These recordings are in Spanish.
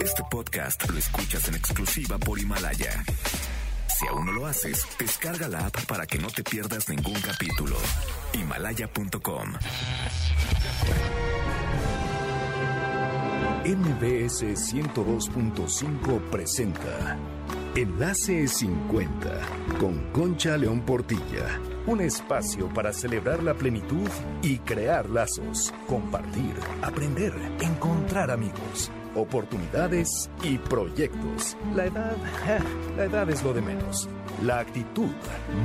Este podcast lo escuchas en exclusiva por Himalaya. Si aún no lo haces, descarga la app para que no te pierdas ningún capítulo. Himalaya.com. MBS 102.5 presenta Enlace 50 con Concha León Portilla. Un espacio para celebrar la plenitud y crear lazos, compartir, aprender, encontrar amigos, oportunidades y proyectos. La edad, la edad es lo de menos. La actitud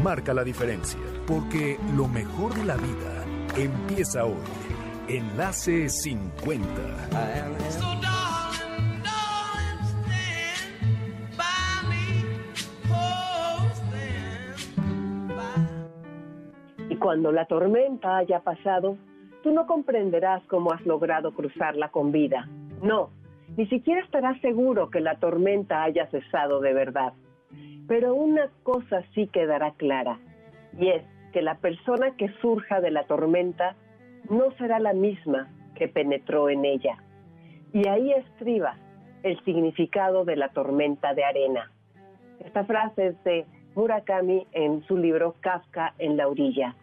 marca la diferencia, porque lo mejor de la vida empieza hoy. Enlace 50. Y cuando la tormenta haya pasado, tú no comprenderás cómo has logrado cruzarla con vida. No, ni siquiera estarás seguro que la tormenta haya cesado de verdad. Pero una cosa sí quedará clara, y es que la persona que surja de la tormenta no será la misma que penetró en ella. Y ahí estriba el significado de la tormenta de arena. Esta frase es de Murakami en su libro Kafka en la orilla.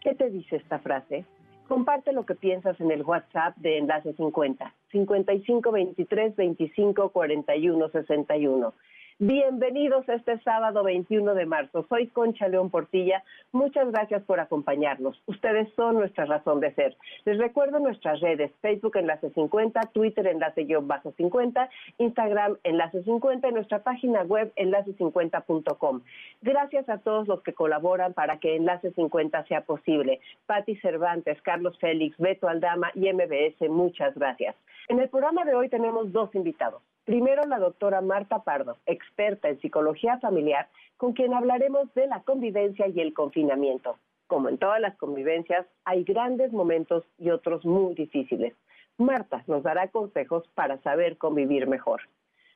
¿Qué te dice esta frase? Comparte lo que piensas en el WhatsApp de Enlace 50, 5523 25 41 61. Bienvenidos este sábado 21 de marzo. Soy Concha León Portilla. Muchas gracias por acompañarnos. Ustedes son nuestra razón de ser. Les recuerdo nuestras redes, Facebook Enlace 50, Twitter Enlace-50, Instagram Enlace 50 y nuestra página web enlace50.com. Gracias a todos los que colaboran para que Enlace 50 sea posible. Patti Cervantes, Carlos Félix, Beto Aldama y MBS, muchas gracias. En el programa de hoy tenemos dos invitados. Primero, la doctora Marta Pardo, experta en psicología familiar, con quien hablaremos de la convivencia y el confinamiento. Como en todas las convivencias, hay grandes momentos y otros muy difíciles. Marta nos dará consejos para saber convivir mejor.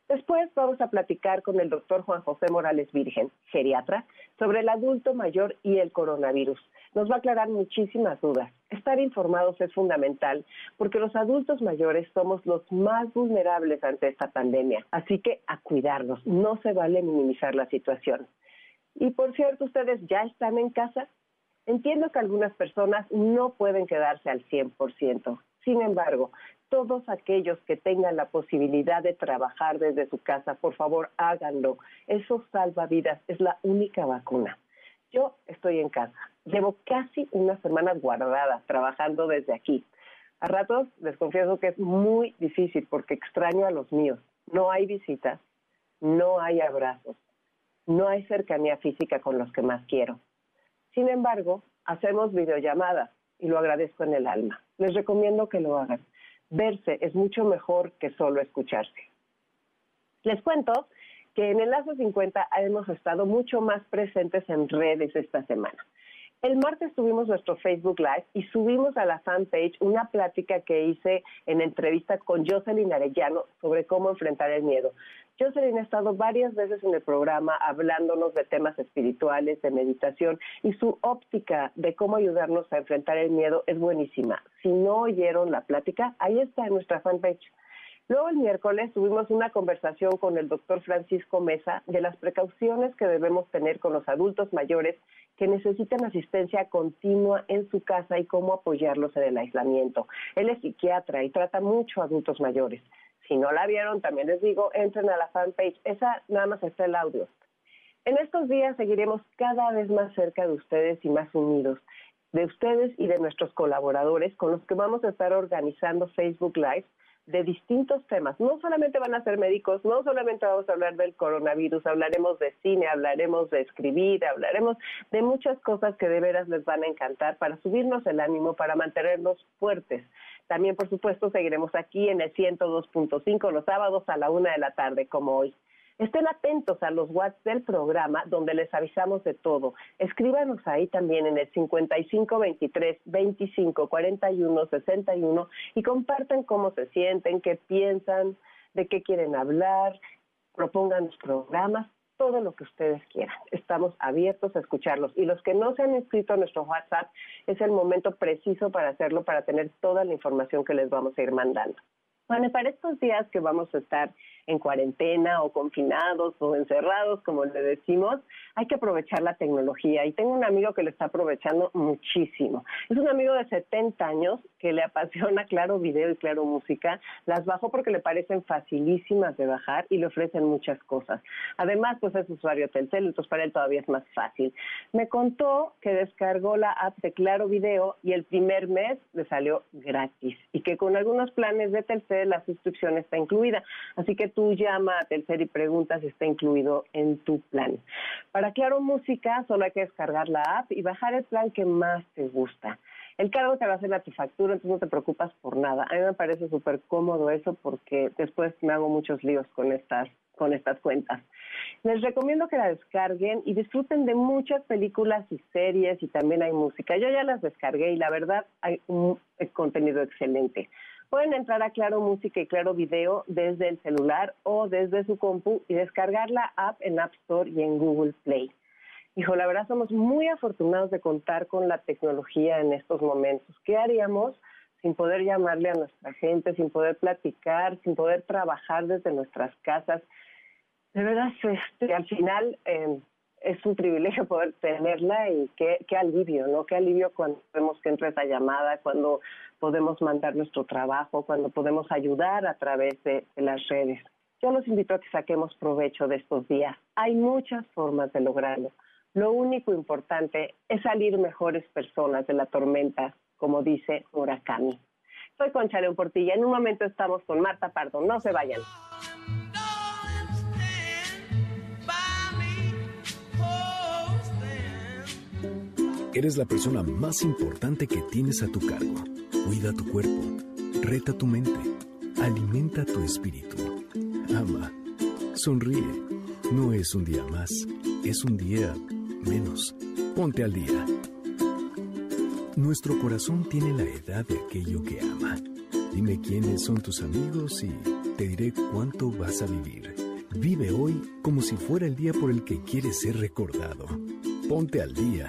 Después vamos a platicar con el doctor Juan José Morales Virgen, geriatra, sobre el adulto mayor y el coronavirus. Nos va a aclarar muchísimas dudas. Estar informados es fundamental porque los adultos mayores somos los más vulnerables ante esta pandemia. Así que a cuidarnos, no se vale minimizar la situación. Y por cierto, ustedes ya están en casa. Entiendo que algunas personas no pueden quedarse al 100%. Sin embargo, todos aquellos que tengan la posibilidad de trabajar desde su casa, por favor háganlo. Eso salva vidas, es la única vacuna. Yo estoy en casa, llevo casi una semana guardada trabajando desde aquí. A ratos les confieso que es muy difícil porque extraño a los míos. No hay visitas, no hay abrazos, no hay cercanía física con los que más quiero. Sin embargo, hacemos videollamadas y lo agradezco en el alma. Les recomiendo que lo hagan verse es mucho mejor que solo escucharse. Les cuento que en Enlace 50 hemos estado mucho más presentes en redes esta semana. El martes tuvimos nuestro Facebook Live y subimos a la fanpage una plática que hice en entrevista con Jocelyn Arellano sobre cómo enfrentar el miedo. Jocelyn ha estado varias veces en el programa hablándonos de temas espirituales, de meditación y su óptica de cómo ayudarnos a enfrentar el miedo es buenísima. Si no oyeron la plática, ahí está en nuestra fanpage. Luego el miércoles tuvimos una conversación con el doctor Francisco Mesa de las precauciones que debemos tener con los adultos mayores que necesitan asistencia continua en su casa y cómo apoyarlos en el aislamiento. Él es psiquiatra y trata mucho a adultos mayores. Si no la vieron, también les digo, entren a la fanpage. Esa nada más está el audio. En estos días seguiremos cada vez más cerca de ustedes y más unidos, de ustedes y de nuestros colaboradores con los que vamos a estar organizando Facebook Live de distintos temas. No solamente van a ser médicos, no solamente vamos a hablar del coronavirus, hablaremos de cine, hablaremos de escribir, hablaremos de muchas cosas que de veras les van a encantar para subirnos el ánimo, para mantenernos fuertes. También, por supuesto, seguiremos aquí en el 102.5 los sábados a la una de la tarde, como hoy. Estén atentos a los WhatsApp del programa donde les avisamos de todo. Escríbanos ahí también en el 5523 25 41 61 y compartan cómo se sienten, qué piensan, de qué quieren hablar, propongan los programas, todo lo que ustedes quieran. Estamos abiertos a escucharlos. Y los que no se han inscrito a nuestro WhatsApp, es el momento preciso para hacerlo, para tener toda la información que les vamos a ir mandando. Bueno, para estos días que vamos a estar en cuarentena o confinados o encerrados, como le decimos, hay que aprovechar la tecnología. Y tengo un amigo que lo está aprovechando muchísimo. Es un amigo de 70 años que le apasiona Claro Video y Claro Música. Las bajó porque le parecen facilísimas de bajar y le ofrecen muchas cosas. Además, pues es usuario Telcel, entonces para él todavía es más fácil. Me contó que descargó la app de Claro Video y el primer mes le salió gratis y que con algunos planes de Telcel la suscripción está incluida. Así que tú llama a Telcel y pregunta si está incluido en tu plan. Para Claro Música solo hay que descargar la app y bajar el plan que más te gusta. El cargo te va a hacer la tu factura, entonces no te preocupas por nada. A mí me parece súper cómodo eso porque después me hago muchos líos con estas con estas cuentas. Les recomiendo que la descarguen y disfruten de muchas películas y series y también hay música. Yo ya las descargué y la verdad hay un contenido excelente. Pueden entrar a Claro Música y Claro Video desde el celular o desde su compu y descargar la app en App Store y en Google Play. Hijo, la verdad somos muy afortunados de contar con la tecnología en estos momentos. ¿Qué haríamos sin poder llamarle a nuestra gente, sin poder platicar, sin poder trabajar desde nuestras casas? De verdad, este, al final eh, es un privilegio poder tenerla y qué, qué alivio, ¿no? Qué alivio cuando vemos que entra esa llamada, cuando podemos mandar nuestro trabajo, cuando podemos ayudar a través de, las redes. Yo los invito a que saquemos provecho de estos días. Hay muchas formas de lograrlo. Lo único importante es salir mejores personas de la tormenta, como dice Murakami. Soy Concha León Portilla. En un momento estamos con Marta Pardo. No se vayan. Eres la persona más importante que tienes a tu cargo. Cuida tu cuerpo, reta tu mente, alimenta tu espíritu. Ama, sonríe. No es un día más, es un día menos. Ponte al día. Nuestro corazón tiene la edad de aquello que ama. Dime quiénes son tus amigos y te diré cuánto vas a vivir. Vive hoy como si fuera el día por el que quieres ser recordado. Ponte al día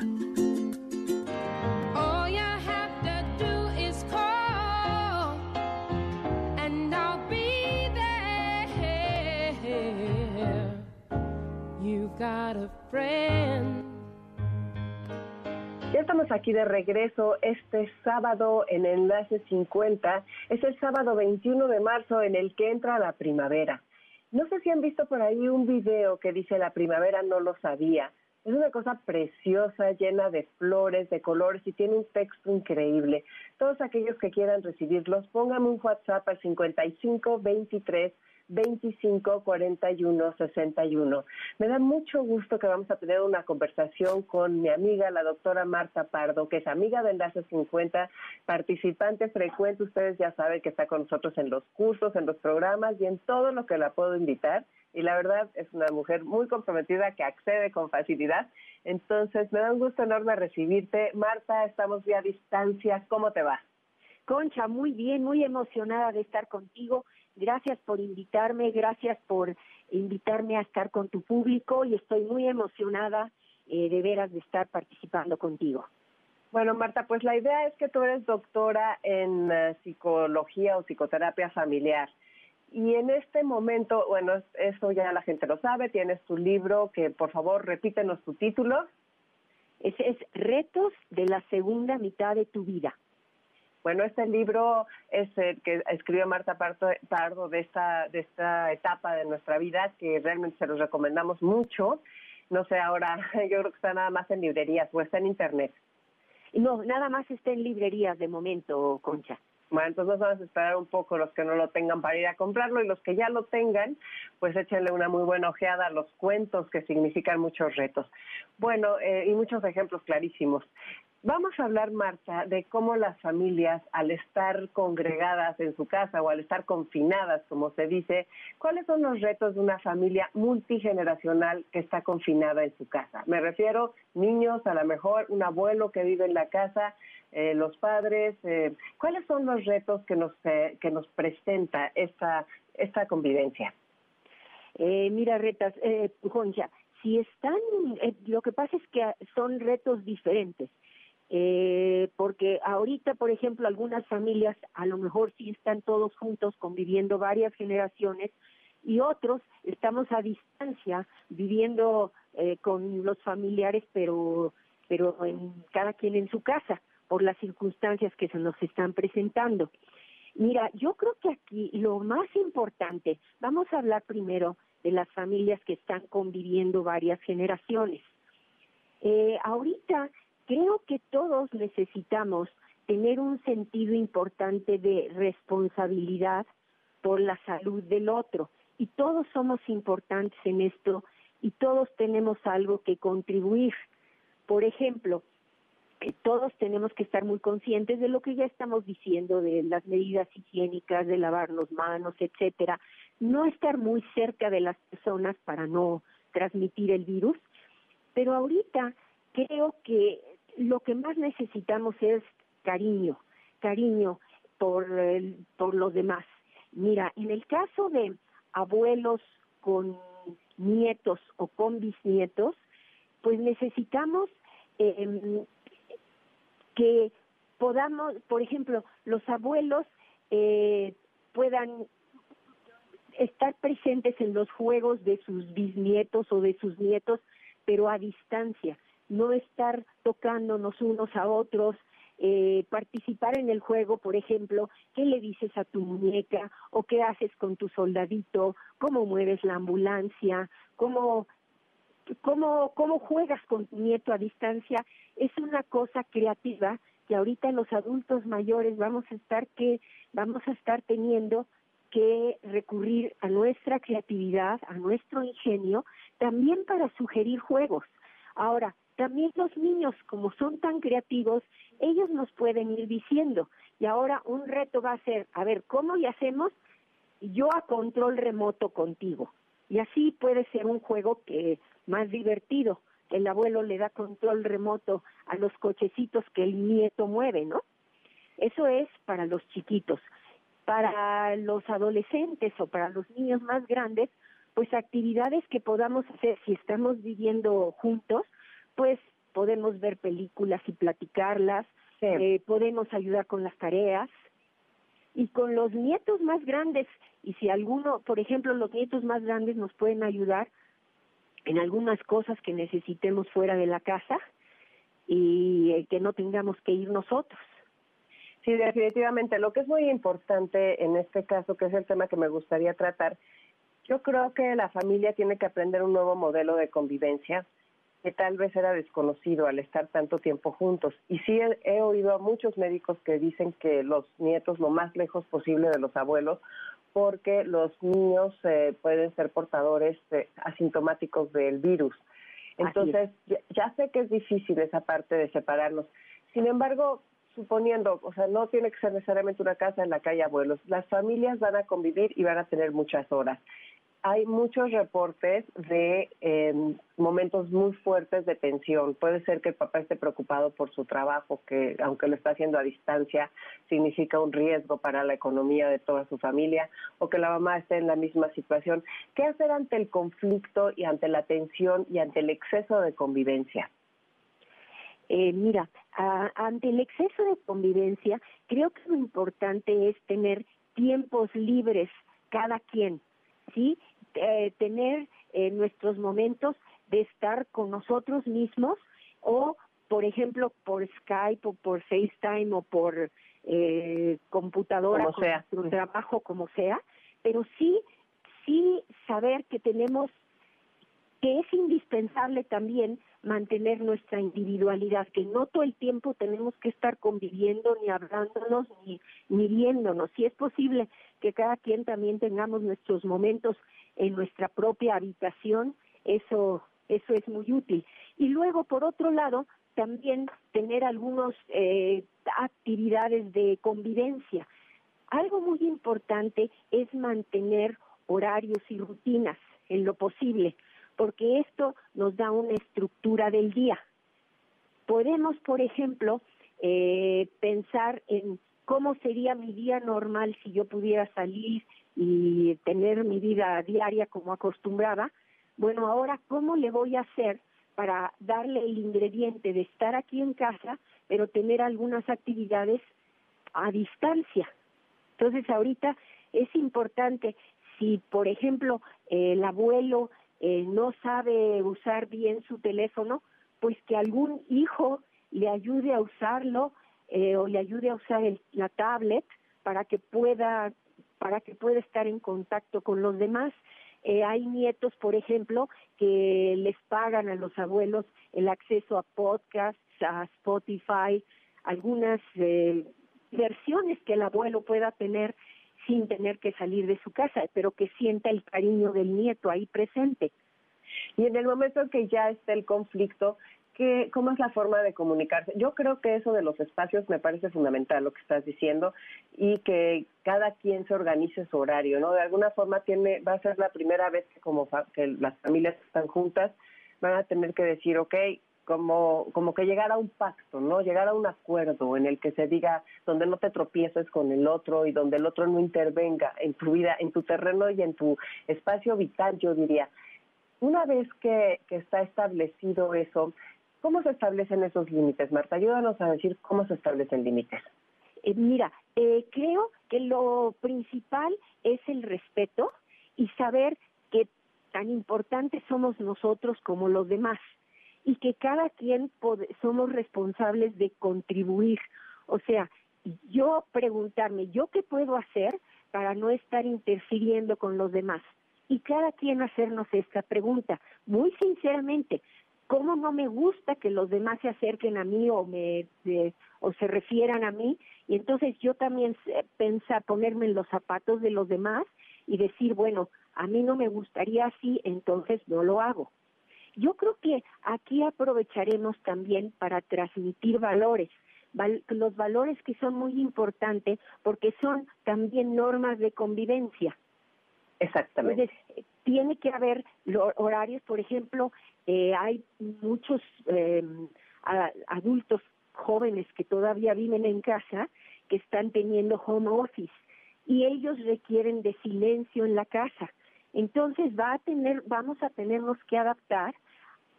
estamos aquí de regreso este sábado en Enlace 50. Es el sábado 21 de marzo en el que entra la primavera. No sé si han visto por ahí un video que dice la primavera no lo sabía. Es una cosa preciosa, llena de flores, de colores y tiene un texto increíble. Todos aquellos que quieran recibirlos, pónganme un WhatsApp al 5523 25 41 61. Me da mucho gusto que vamos a tener una conversación con mi amiga, la doctora Marta Pardo, que es amiga de Enlace 50, participante frecuente. Ustedes ya saben que está con nosotros en los cursos, en los programas y en todo lo que la puedo invitar. Y la verdad es una mujer muy comprometida que accede con facilidad. Entonces, me da un gusto enorme recibirte. Marta, estamos ya a distancia. ¿Cómo te va? Concha, muy bien, muy emocionada de estar contigo Gracias por invitarme, gracias por invitarme a estar con tu público y estoy muy emocionada eh, de veras de estar participando contigo. Bueno, Marta, pues la idea es que tú eres doctora en eh, psicología o psicoterapia familiar. Y en este momento, bueno, eso ya la gente lo sabe, tienes tu libro, que por favor repítenos tu título. Ese es Retos de la segunda mitad de tu vida. Bueno, este libro es el que escribió Marta Pardo de esta, de esta etapa de nuestra vida, que realmente se los recomendamos mucho. No sé, ahora yo creo que está nada más en librerías o está en internet. No, nada más está en librerías de momento, Concha. Bueno, entonces vamos a esperar un poco los que no lo tengan para ir a comprarlo y los que ya lo tengan, pues échenle una muy buena ojeada a los cuentos que significan muchos retos. Bueno, eh, y muchos ejemplos clarísimos. Vamos a hablar, Marta, de cómo las familias, al estar congregadas en su casa o al estar confinadas, como se dice, cuáles son los retos de una familia multigeneracional que está confinada en su casa. Me refiero niños, a lo mejor un abuelo que vive en la casa, eh, los padres. Eh, ¿Cuáles son los retos que nos, eh, que nos presenta esta, esta convivencia? mira, Retas, Concha, si están, lo que pasa es que son retos diferentes eh, porque ahorita, por ejemplo, algunas familias a lo mejor sí están todos juntos conviviendo varias generaciones y otros estamos a distancia viviendo eh, con los familiares, pero pero en cada quien en su casa por las circunstancias que se nos están presentando. Mira, yo creo que aquí lo más importante, vamos a hablar primero de las familias que están conviviendo varias generaciones. Eh, ahorita creo que todos necesitamos tener un sentido importante de responsabilidad por la salud del otro y todos somos importantes en esto y todos tenemos algo que contribuir. Por ejemplo, eh, todos tenemos que estar muy conscientes de lo que ya estamos diciendo, de las medidas higiénicas, de lavarnos manos, etcétera. No estar muy cerca de las personas para no transmitir el virus. Pero ahorita creo que lo que más necesitamos es cariño, cariño por, por los demás. Mira, en el caso de abuelos con nietos o con bisnietos, pues necesitamos eh, que podamos, por ejemplo, los abuelos eh, puedan estar presentes en los juegos de sus bisnietos o de sus nietos, pero a distancia no estar tocándonos unos a otros, eh, participar en el juego, por ejemplo, qué le dices a tu muñeca o qué haces con tu soldadito, cómo mueves la ambulancia, cómo, cómo, cómo juegas con tu nieto a distancia, es una cosa creativa que ahorita los adultos mayores vamos a estar que vamos a estar teniendo que recurrir a nuestra creatividad, a nuestro ingenio, también para sugerir juegos. Ahora, también los niños, como son tan creativos, ellos nos pueden ir diciendo. Y ahora un reto va a ser, a ver, ¿cómo y hacemos yo a control remoto contigo? Y así puede ser un juego que más divertido. El abuelo le da control remoto a los cochecitos que el nieto mueve, ¿no? Eso es para los chiquitos. Para los adolescentes o para los niños más grandes, pues actividades que podamos hacer si estamos viviendo juntos, pues podemos ver películas y platicarlas, eh, podemos ayudar con las tareas y con los nietos más grandes, y si alguno, por ejemplo, los nietos más grandes nos pueden ayudar en algunas cosas que necesitemos fuera de la casa y eh, que no tengamos que ir nosotros. Sí, definitivamente. Lo que es muy importante en este caso, que es el tema que me gustaría tratar, yo creo que la familia tiene que aprender un nuevo modelo de convivencia que tal vez era desconocido al estar tanto tiempo juntos. Y sí he, oído a muchos médicos que dicen que los nietos lo más lejos posible de los abuelos, porque los niños eh, pueden ser portadores asintomáticos del virus. Entonces, ya, sé que es difícil esa parte de separarnos. Sin embargo, suponiendo, o sea, no tiene que ser necesariamente una casa en la calle abuelos, las familias van a convivir y van a tener muchas horas hay muchos reportes de em, momentos muy fuertes de tensión. Puede ser que el papá esté preocupado por su trabajo, que aunque lo está haciendo a distancia, significa un riesgo para la economía de toda su familia, o que la mamá esté en la misma situación. ¿Qué hacer ante el conflicto y ante la tensión y ante el exceso de convivencia? Eh, mira, ante el exceso de convivencia, creo que lo importante es tener tiempos libres cada quien, ¿sí? Eh, tener eh, nuestros momentos de estar con nosotros mismos o, por ejemplo, por Skype o por FaceTime o por eh, computadora, como sea. trabajo, como sea, pero sí, sí saber que tenemos, que es indispensable también mantener nuestra individualidad, que no todo el tiempo tenemos que estar conviviendo, ni hablándonos, ni, ni viéndonos. Si es posible que cada quien también tengamos nuestros momentos en nuestra propia habitación, eso, eso es muy útil. Y luego, por otro lado, también tener algunas eh, actividades de convivencia. Algo muy importante es mantener horarios y rutinas en lo posible, porque esto nos da una estructura del día. Podemos, por ejemplo, eh, pensar en cómo sería mi día normal si yo pudiera salir y tener mi vida diaria como acostumbraba, bueno, ahora, ¿cómo le voy a hacer para darle el ingrediente de estar aquí en casa, pero tener algunas actividades a distancia. Entonces ahorita es importante si, por ejemplo, el abuelo eh, no sabe usar bien su teléfono, pues que algún hijo le ayude a usarlo eh, o le ayude a usar la tablet para que pueda para que pueda estar en contacto con los demás. Eh, hay nietos, por ejemplo, que les pagan a los abuelos el acceso a podcasts, a Spotify, algunas eh, versiones que el abuelo pueda tener sin tener que salir de su casa, pero que sienta el cariño del nieto ahí presente. Y en el momento en que ya está el conflicto, ¿qué, ¿cómo es la forma de comunicarse? Yo creo que eso de los espacios me parece fundamental lo que estás diciendo y que cada quien se organice su horario, ¿no? De alguna forma tiene, va a ser la primera vez que como que las familias están juntas van a tener que decir, ok, como, como que llegar a un pacto, ¿no? Llegar a un acuerdo en el que se diga donde no te tropieces con el otro y donde el otro no intervenga en tu vida, en tu terreno y en tu espacio vital, yo diría. Una vez que está establecido eso, ¿cómo se establecen esos límites, Marta? Ayúdanos a decir cómo se establecen límites. Eh, mira, eh, creo que lo principal es el respeto y saber que tan importantes somos nosotros como los demás y que cada quien somos responsables de contribuir. O sea, yo preguntarme, ¿yo qué puedo hacer para no estar interfiriendo con los demás? Y cada quien hacernos esta pregunta, muy sinceramente, ¿cómo no me gusta que los demás se acerquen a mí o me o se refieran a mí? Y entonces yo también pensar ponerme en los zapatos de los demás y decir, bueno, a mí no me gustaría así, entonces no lo hago. Yo creo que aquí aprovecharemos también para transmitir valores, los valores que son muy importantes porque son también normas de convivencia. Exactamente. tiene que haber horarios, por ejemplo, eh, hay muchos eh, adultos jóvenes que todavía viven en casa que están teniendo home office y ellos requieren de silencio en la casa. Entonces va a tener, vamos a tenernos que adaptar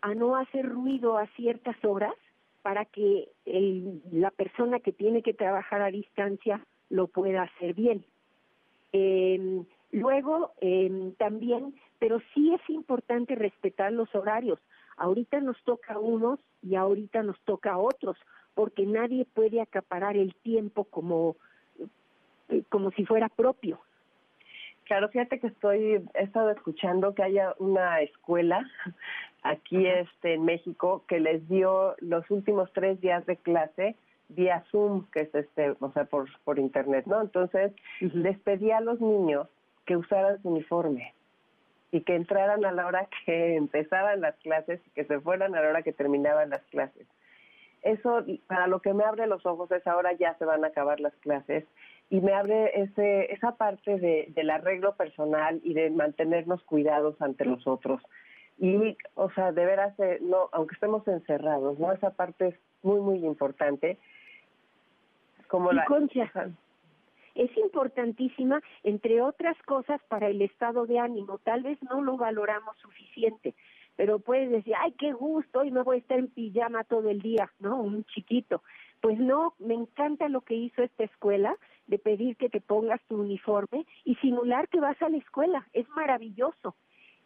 a no hacer ruido a ciertas horas para que la persona que tiene que trabajar a distancia lo pueda hacer bien. Em, luego, eh, también, pero sí es importante respetar los horarios. Ahorita nos toca a unos y ahorita nos toca a otros, porque nadie puede acaparar el tiempo como, como si fuera propio. Claro, fíjate que estoy, he estado escuchando que haya una escuela aquí este, en México que les dio los últimos tres días de clase vía Zoom, que es este, o sea, por, por internet, ¿no? Entonces, les pedí a los niños que usaran su uniforme y que entraran a la hora que empezaban las clases y que se fueran a la hora que terminaban las clases. Eso, para lo que me abre los ojos es ahora ya se van a acabar las clases y me abre ese, esa parte de, del arreglo personal y de mantenernos cuidados ante los otros. Y, o sea, de veras, eh, no, aunque estemos encerrados, ¿no? Esa parte es muy, muy importante. Como la... es importantísima, entre otras cosas, para el estado de ánimo. Tal vez no lo valoramos suficiente, pero puedes decir, ay, qué gusto, hoy me voy a estar en pijama todo el día, ¿no? Un chiquito. Pues no, me encanta lo que hizo esta escuela de pedir que te pongas tu uniforme y simular que vas a la escuela. Es maravilloso.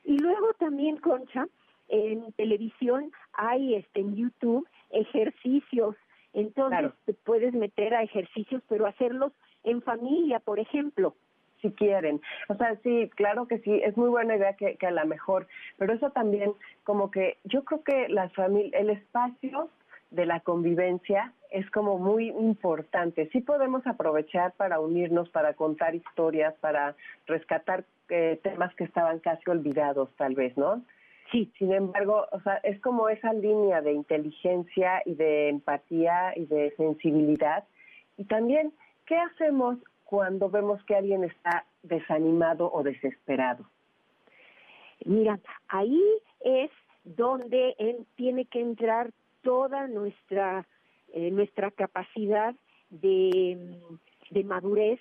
Y luego también, Concha, en televisión hay este en YouTube ejercicios. Entonces te puedes meter a ejercicios, pero hacerlos en familia, por ejemplo. Si quieren. O sea, sí, claro que sí, es muy buena idea que, que a la mejor, pero eso también como que yo creo que las familias, el espacio de la convivencia es como muy importante. Sí podemos aprovechar para unirnos, para contar historias, para rescatar eh, temas que estaban casi olvidados, tal vez, ¿no? Sí. Sin embargo, o sea, es como esa línea de inteligencia y de empatía y de sensibilidad. Y también, ¿qué hacemos cuando vemos que alguien está desanimado o desesperado? Mira, ahí es donde él tiene que entrar toda nuestra, eh, nuestra capacidad de, de madurez,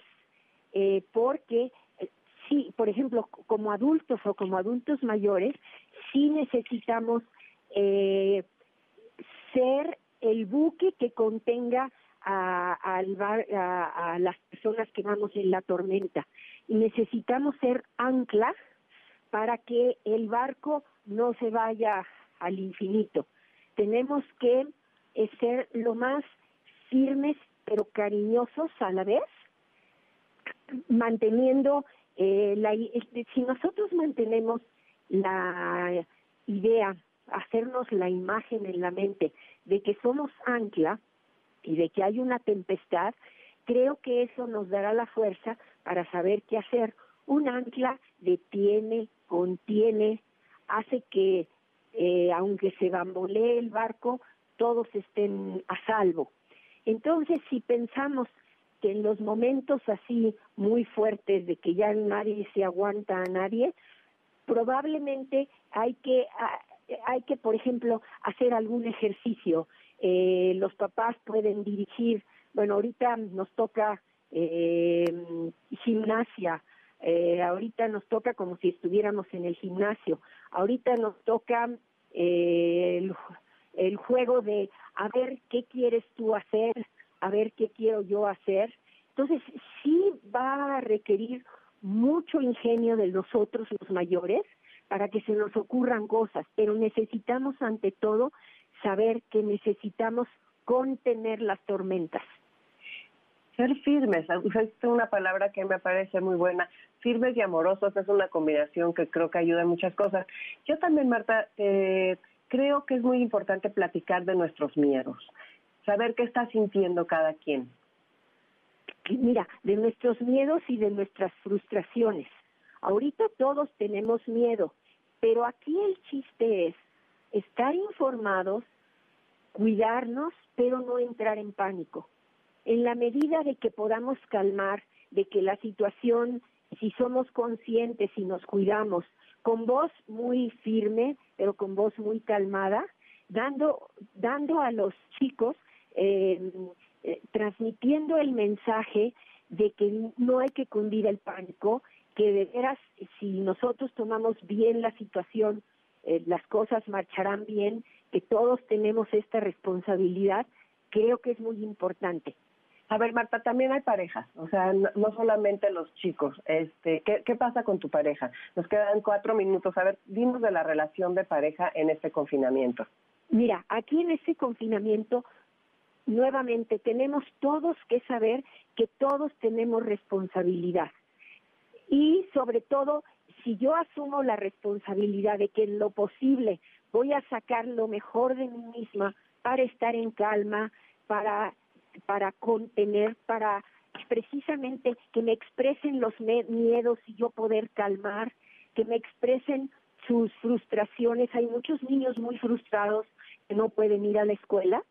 eh, porque eh, sí, por ejemplo, como adultos o como adultos mayores, sí necesitamos ser el buque que contenga a, a, las personas que vamos en la tormenta. Y necesitamos ser ancla para que el barco no se vaya al infinito. Tenemos que eh, ser lo más firmes pero cariñosos a la vez, manteniendo eh, la, si nosotros mantenemos la idea, hacernos la imagen en la mente de que somos ancla y de que hay una tempestad, creo que eso nos dará la fuerza para saber qué hacer. Un ancla detiene, contiene, hace que eh, aunque se bambolee el barco, todos estén a salvo. Entonces, si pensamos que en los momentos así muy fuertes de que ya nadie se aguanta a nadie, probablemente hay que, hay que por ejemplo, hacer algún ejercicio. Eh, los papás pueden dirigir, bueno, ahorita nos toca eh, gimnasia, eh, ahorita nos toca como si estuviéramos en el gimnasio, ahorita nos toca el, el juego de a ver qué quieres tú hacer, a ver qué quiero yo hacer. Entonces, sí va a requerir mucho ingenio de nosotros, los mayores, para que se nos ocurran cosas, pero necesitamos ante todo saber que necesitamos contener las tormentas. Ser firmes, es una palabra que me parece muy buena. Firmes y amorosos es una combinación que creo que ayuda en muchas cosas. Yo también, Marta, eh, creo que es muy importante platicar de nuestros miedos, saber qué está sintiendo cada quien. Mira, de nuestros miedos y de nuestras frustraciones. Ahorita todos tenemos miedo, pero aquí el chiste es estar informados, cuidarnos, pero no entrar en pánico. En la medida de que podamos calmar, de que la situación, si somos conscientes y nos cuidamos, con voz muy firme, pero con voz muy calmada, dando, dando a los chicos, eh, eh, transmitiendo el mensaje de que no hay que cundir el pánico, que de veras, si nosotros tomamos bien la situación, eh, las cosas marcharán bien, que todos tenemos esta responsabilidad, creo que es muy importante. A ver, Marta, también hay parejas, o sea, no, solamente los chicos. Este, ¿qué, pasa con tu pareja? Nos quedan cuatro minutos. A ver, dinos de la relación de pareja en este confinamiento. Mira, aquí en este confinamiento, nuevamente, tenemos todos que saber que todos tenemos responsabilidad. Y sobre todo, si yo asumo la responsabilidad de que en lo posible voy a sacar lo mejor de mí misma para estar en calma, para para contener, para precisamente que me expresen los miedos y yo poder calmar, que me expresen sus frustraciones. Hay muchos niños muy frustrados que no pueden ir a la escuela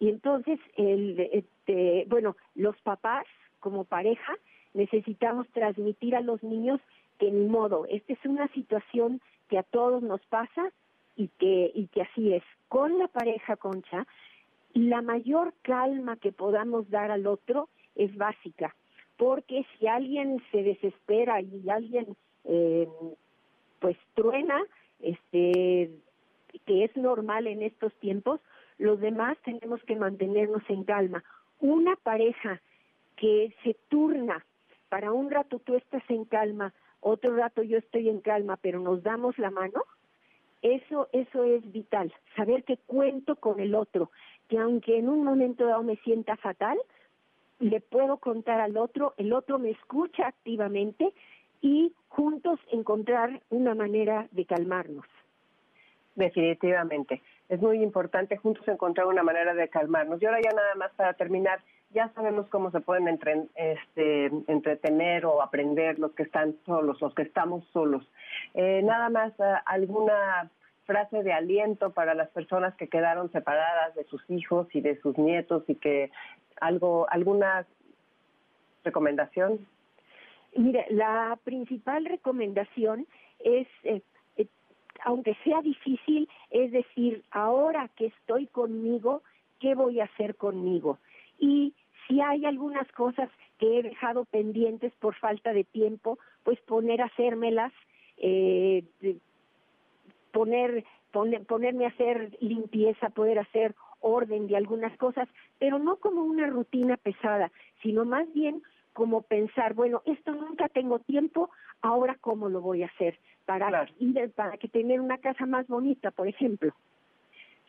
y entonces, el, este, bueno, los papás como pareja necesitamos transmitir a los niños que ni modo, esta es una situación que a todos nos pasa y que, y que así es. Con la pareja, Concha, la mayor calma que podamos dar al otro es básica, porque si alguien se desespera y alguien eh, pues truena, este, que es normal en estos tiempos, los demás tenemos que mantenernos en calma. Una pareja que se turna, para un rato tú estás en calma, otro rato yo estoy en calma, pero nos damos la mano, eso, eso es vital, saber que cuento con el otro, que aunque en un momento dado me sienta fatal, le puedo contar al otro, el otro me escucha activamente y juntos encontrar una manera de calmarnos. Definitivamente, es muy importante juntos encontrar una manera de calmarnos. Y ahora ya nada más para terminar, ya sabemos cómo se pueden este, entretener o aprender los que están solos, los que estamos solos. Eh, nada más eh, alguna frase de aliento para las personas que quedaron separadas de sus hijos y de sus nietos y que algo, alguna recomendación. Mire, la principal recomendación es, eh, eh, aunque sea difícil, es decir, ahora que estoy conmigo, ¿qué voy a hacer conmigo? Y si hay algunas cosas que he dejado pendientes por falta de tiempo, pues poner a hacérmelas, eh, poner, ponerme a hacer limpieza, poder hacer orden de algunas cosas, pero no como una rutina pesada, sino más bien como pensar, bueno, esto nunca tengo tiempo, ahora cómo lo voy a hacer para ir para que tener una casa más bonita, por ejemplo.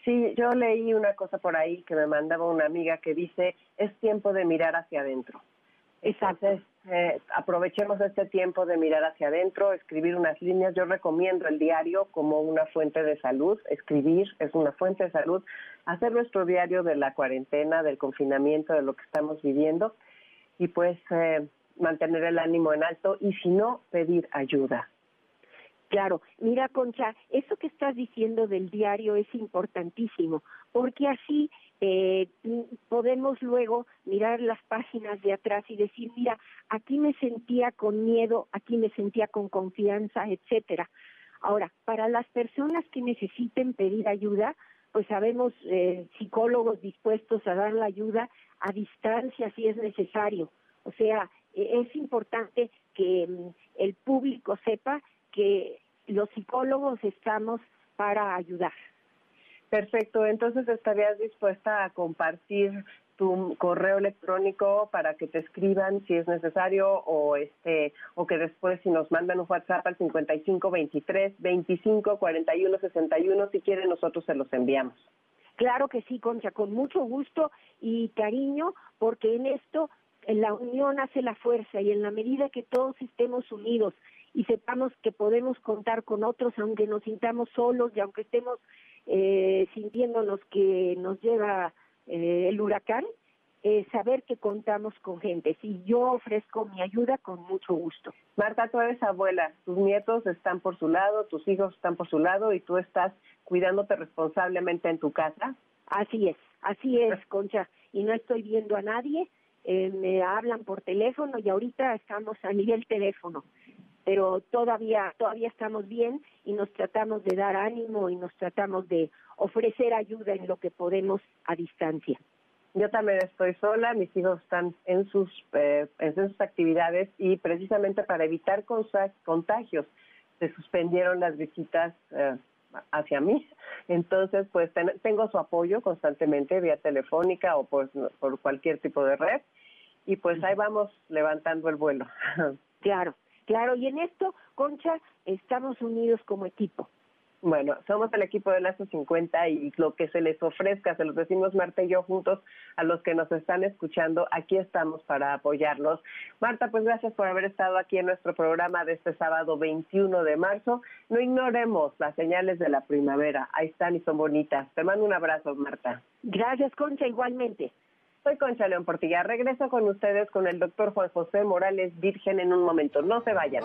Sí, yo leí una cosa por ahí que me mandaba una amiga que dice, es tiempo de mirar hacia adentro. Exacto. Eh, aprovechemos este tiempo de mirar hacia adentro, escribir unas líneas. Yo recomiendo el diario como una fuente de salud. Escribir es una fuente de salud. Hacer nuestro diario de la cuarentena, del confinamiento, de lo que estamos viviendo y pues eh, mantener el ánimo en alto y si no, pedir ayuda. Claro, mira Concha, eso que estás diciendo del diario es importantísimo, porque así eh, podemos luego mirar las páginas de atrás y decir, mira, aquí me sentía con miedo, aquí me sentía con confianza, etcétera. Ahora, para las personas que necesiten pedir ayuda, pues sabemos eh, psicólogos dispuestos a dar la ayuda a distancia si es necesario. O sea, e, es importante que mm, el público sepa que los psicólogos estamos para ayudar. Perfecto, entonces estarías dispuesta a compartir tu correo electrónico para que te escriban si es necesario o este o que después si nos mandan un WhatsApp al 5523 25 41 61 si quieren nosotros se los enviamos. Claro que sí, Concha, con mucho gusto y cariño, porque en esto la unión hace la fuerza y en la medida que todos estemos unidos y sepamos que podemos contar con otros, aunque nos sintamos solos y aunque estemos eh, sintiéndonos que nos lleva eh, el huracán, eh, saber que contamos con gente. Si yo ofrezco mi ayuda, con mucho gusto. Marta, tú eres abuela, tus nietos están por su lado, tus hijos están por su lado y tú estás cuidándote responsablemente en tu casa. Así es, así es, Concha. Y no estoy viendo a nadie, eh, me hablan por teléfono y ahorita estamos a nivel teléfono, pero todavía todavía estamos bien y nos tratamos de dar ánimo y nos tratamos de ofrecer ayuda en lo que podemos a distancia. Yo también estoy sola, mis hijos están en sus eh, en sus actividades y precisamente para evitar contagios se suspendieron las visitas eh, hacia mí. Entonces, pues tengo su apoyo constantemente vía telefónica o por, por cualquier tipo de red y pues ahí vamos levantando el vuelo. Claro, claro, y en esto, Concha, estamos unidos como equipo. Bueno, somos el equipo de Lazo 50 y lo que se les ofrezca, se los decimos Marta y yo juntos a los que nos están escuchando, aquí estamos para apoyarlos. Marta, pues gracias por haber estado aquí en nuestro programa de este sábado 21 de marzo. No ignoremos las señales de la primavera, ahí están y son bonitas. Te mando un abrazo, Marta. Gracias, Concha, igualmente. Soy Concha León Portilla. Regreso con ustedes con el doctor Juan José Morales Virgen en un momento. No se vayan.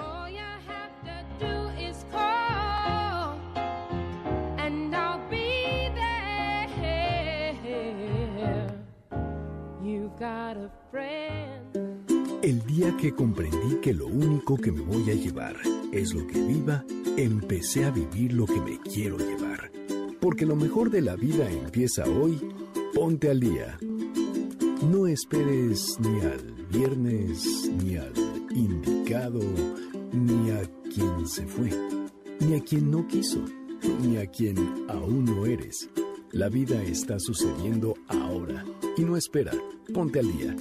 El día que comprendí que lo único que me voy a llevar es lo que viva, empecé a vivir lo que me quiero llevar. Porque lo mejor de la vida empieza hoy. Ponte al día no esperes ni al viernes, ni al indicado, ni a quien se fue, ni a quien no quiso, ni a quien aún no eres. La vida está sucediendo ahora y no espera. Ponte al día.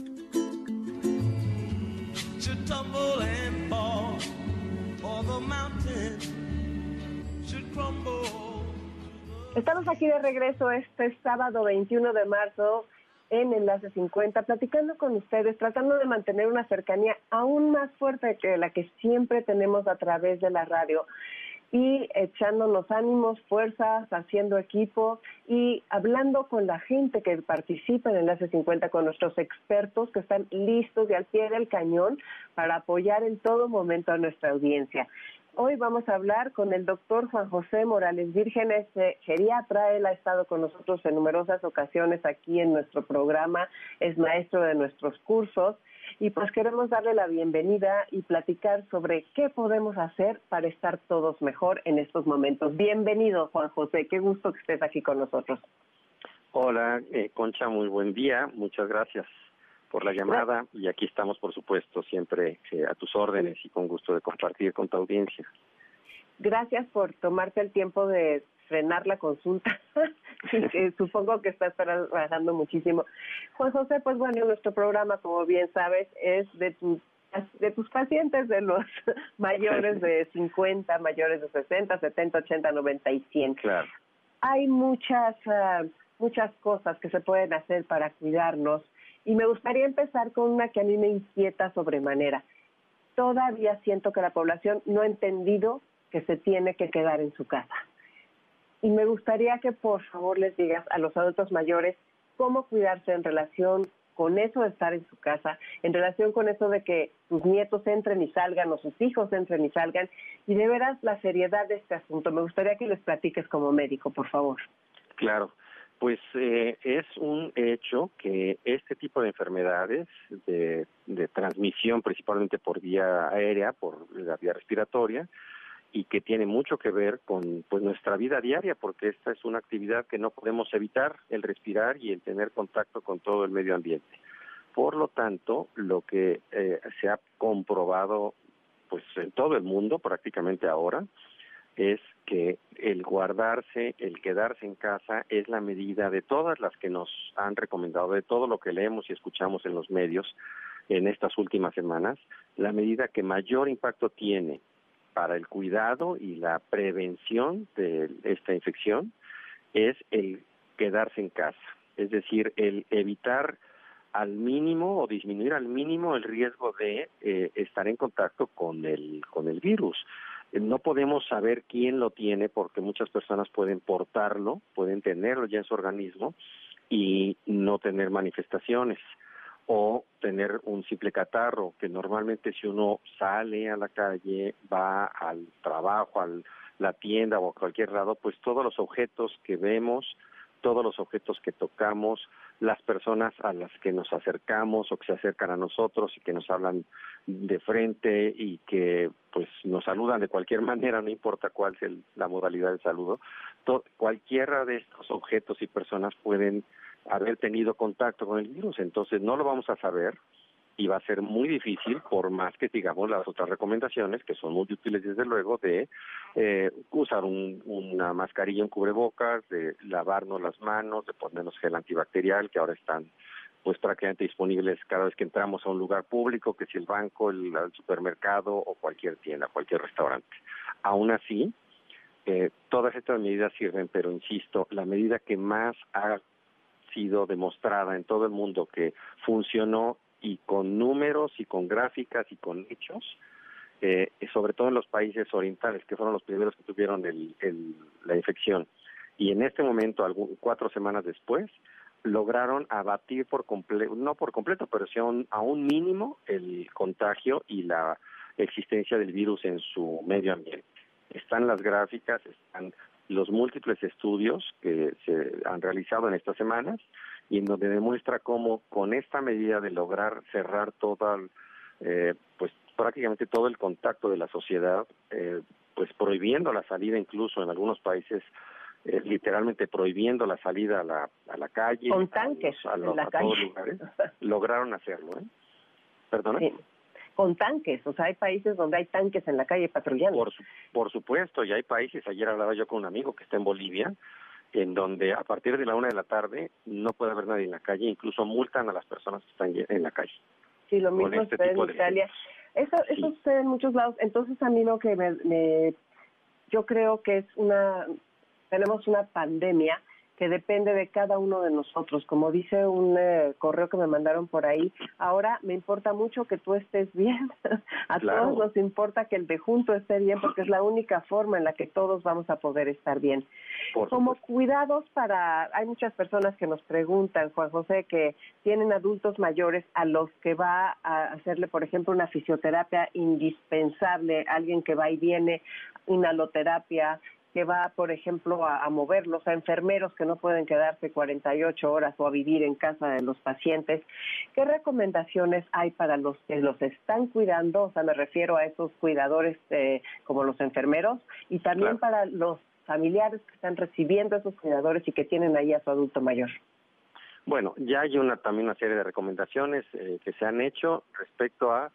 Estamos aquí de regreso este sábado 21 de marzo en Enlace 50, platicando con ustedes, tratando de mantener una cercanía aún más fuerte que la que siempre tenemos a través de la radio y echándonos ánimos, fuerzas, haciendo equipo y hablando con la gente que participa en Enlace 50, con nuestros expertos que están listos y al pie del cañón para apoyar en todo momento a nuestra audiencia. Hoy vamos a hablar con el doctor Juan José Morales Vírgenes, geriatra. Él ha estado con nosotros en numerosas ocasiones aquí en nuestro programa, es maestro de nuestros cursos y pues queremos darle la bienvenida y platicar sobre qué podemos hacer para estar todos mejor en estos momentos. Bienvenido, Juan José, qué gusto que estés aquí con nosotros. Hola, eh, Concha, muy buen día, muchas gracias por la llamada y aquí estamos, por supuesto, siempre eh, a tus órdenes y con gusto de compartir con tu audiencia. Gracias por tomarte el tiempo de frenar la consulta supongo que estás trabajando muchísimo. Juan José, pues bueno, nuestro programa, como bien sabes, es de de tus pacientes de los mayores de 50, mayores de 60, 70, 80, 90 y 100. Claro. Hay muchas, ah, muchas cosas que se pueden hacer para cuidarnos y me gustaría empezar con una que a mí me inquieta sobremanera. Todavía siento que la población no ha entendido que se tiene que quedar en su casa. Y me gustaría que por favor les digas a los adultos mayores cómo cuidarse en relación con eso de estar en su casa, en relación con eso de que sus nietos entren y salgan o sus hijos entren y salgan, y de veras la seriedad de este asunto. Me gustaría que les platiques como médico, por favor. Claro, pues eh, es un hecho que este tipo de enfermedades de, transmisión principalmente por vía aérea, por la vía respiratoria, y que tiene mucho que ver con pues nuestra vida diaria porque esta es una actividad que no podemos evitar el respirar y el tener contacto con todo el medio ambiente. Por lo tanto lo que eh, se ha comprobado pues en todo el mundo prácticamente ahora es que el guardarse, el quedarse en casa es la medida de todas las que nos han recomendado, de todo lo que leemos y escuchamos en los medios en estas últimas semanas, la medida que mayor impacto tiene para el cuidado y la prevención de esta infección es el quedarse en casa, es decir, el evitar al mínimo o disminuir al mínimo el riesgo de eh, estar en contacto con el con el virus. No podemos saber quién lo tiene porque muchas personas pueden portarlo, pueden tenerlo ya en su organismo y no tener manifestaciones o tener un simple catarro, que normalmente si uno sale a la calle, va al trabajo, a la tienda o a cualquier lado, pues todos los objetos que vemos, todos los objetos que tocamos, las personas a las que nos acercamos o que se acercan a nosotros y que nos hablan de frente y que pues nos saludan de cualquier manera, no importa cuál sea la modalidad del saludo, cualquiera de estos objetos y personas pueden haber tenido contacto con el virus. Entonces no lo vamos a saber y va a ser muy difícil, por más que sigamos las otras recomendaciones, que son muy útiles desde luego, de eh, usar una mascarilla, un cubrebocas, de lavarnos las manos, de ponernos gel antibacterial, que ahora están pues prácticamente disponibles cada vez que entramos a un lugar público, que si el banco, el, supermercado o cualquier tienda, cualquier restaurante. Aún así, eh, todas estas medidas sirven, pero insisto, la medida que más ha sido demostrada en todo el mundo que funcionó y con números y con gráficas y con hechos, eh, sobre todo en los países orientales, que fueron los primeros que tuvieron el, la infección. Y en este momento, cuatro semanas después, lograron abatir por completo, no por completo, pero sí a un, mínimo el contagio y la existencia del virus en su medio ambiente. Están las gráficas, están los múltiples estudios que se han realizado en estas semanas y en donde demuestra cómo con esta medida de lograr cerrar toda, eh, pues prácticamente todo el contacto de la sociedad, eh, pues prohibiendo la salida incluso en algunos países, eh, literalmente prohibiendo la salida a la, a la calle, con tanques a, en la calle. todos lugares, lograron hacerlo. ¿eh? ¿Perdona? con tanques, o sea, hay países donde hay tanques en la calle patrullando. Por, por supuesto, y hay países, ayer hablaba yo con un amigo que está en Bolivia, en donde a partir de la una de la tarde no puede haber nadie en la calle, incluso multan a las personas que están en la calle. Sí, lo mismo este sucede en Italia. Eso, eso sucede en muchos lados. Entonces a mí lo que me, yo creo que es una, tenemos una pandemia que depende de cada uno de nosotros. Como dice un eh, correo que me mandaron por ahí, ahora me importa mucho que tú estés bien. a todos nos importa que el de junto esté bien porque es la única forma en la que todos vamos a poder estar bien. Como cuidados para, hay muchas personas que nos preguntan, Juan José, que tienen adultos mayores a los que va a hacerle, por ejemplo, una fisioterapia indispensable, alguien que va y viene, inhaloterapia, que va, por ejemplo, a, moverlos, a enfermeros que no pueden quedarse 48 horas o a vivir en casa de los pacientes. ¿Qué recomendaciones hay para los que los están cuidando? O sea, me refiero a esos cuidadores eh, como los enfermeros y también para los familiares que están recibiendo a esos cuidadores y que tienen ahí a su adulto mayor. Bueno, ya hay una también una serie de recomendaciones eh, que se han hecho respecto a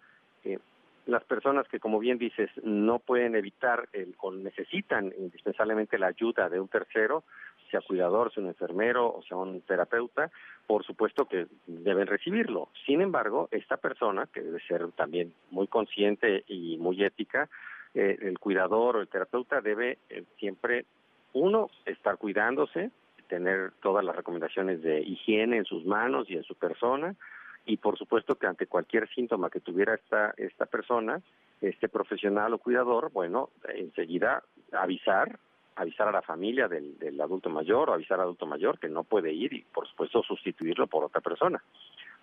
las personas que, como bien dices, no pueden evitar el, o necesitan indispensablemente la ayuda de un tercero, sea cuidador, sea un enfermero o sea un terapeuta, por supuesto que deben recibirlo. Sin embargo, esta persona, que debe ser también muy consciente y muy ética, eh, el cuidador o el terapeuta debe eh, siempre, uno, estar cuidándose, tener todas las recomendaciones de higiene en sus manos y en su persona, y por supuesto que ante cualquier síntoma que tuviera esta, esta persona, este profesional o cuidador, bueno, enseguida avisar, avisar a la familia del, del adulto mayor o avisar al adulto mayor que no puede ir y por supuesto sustituirlo por otra persona,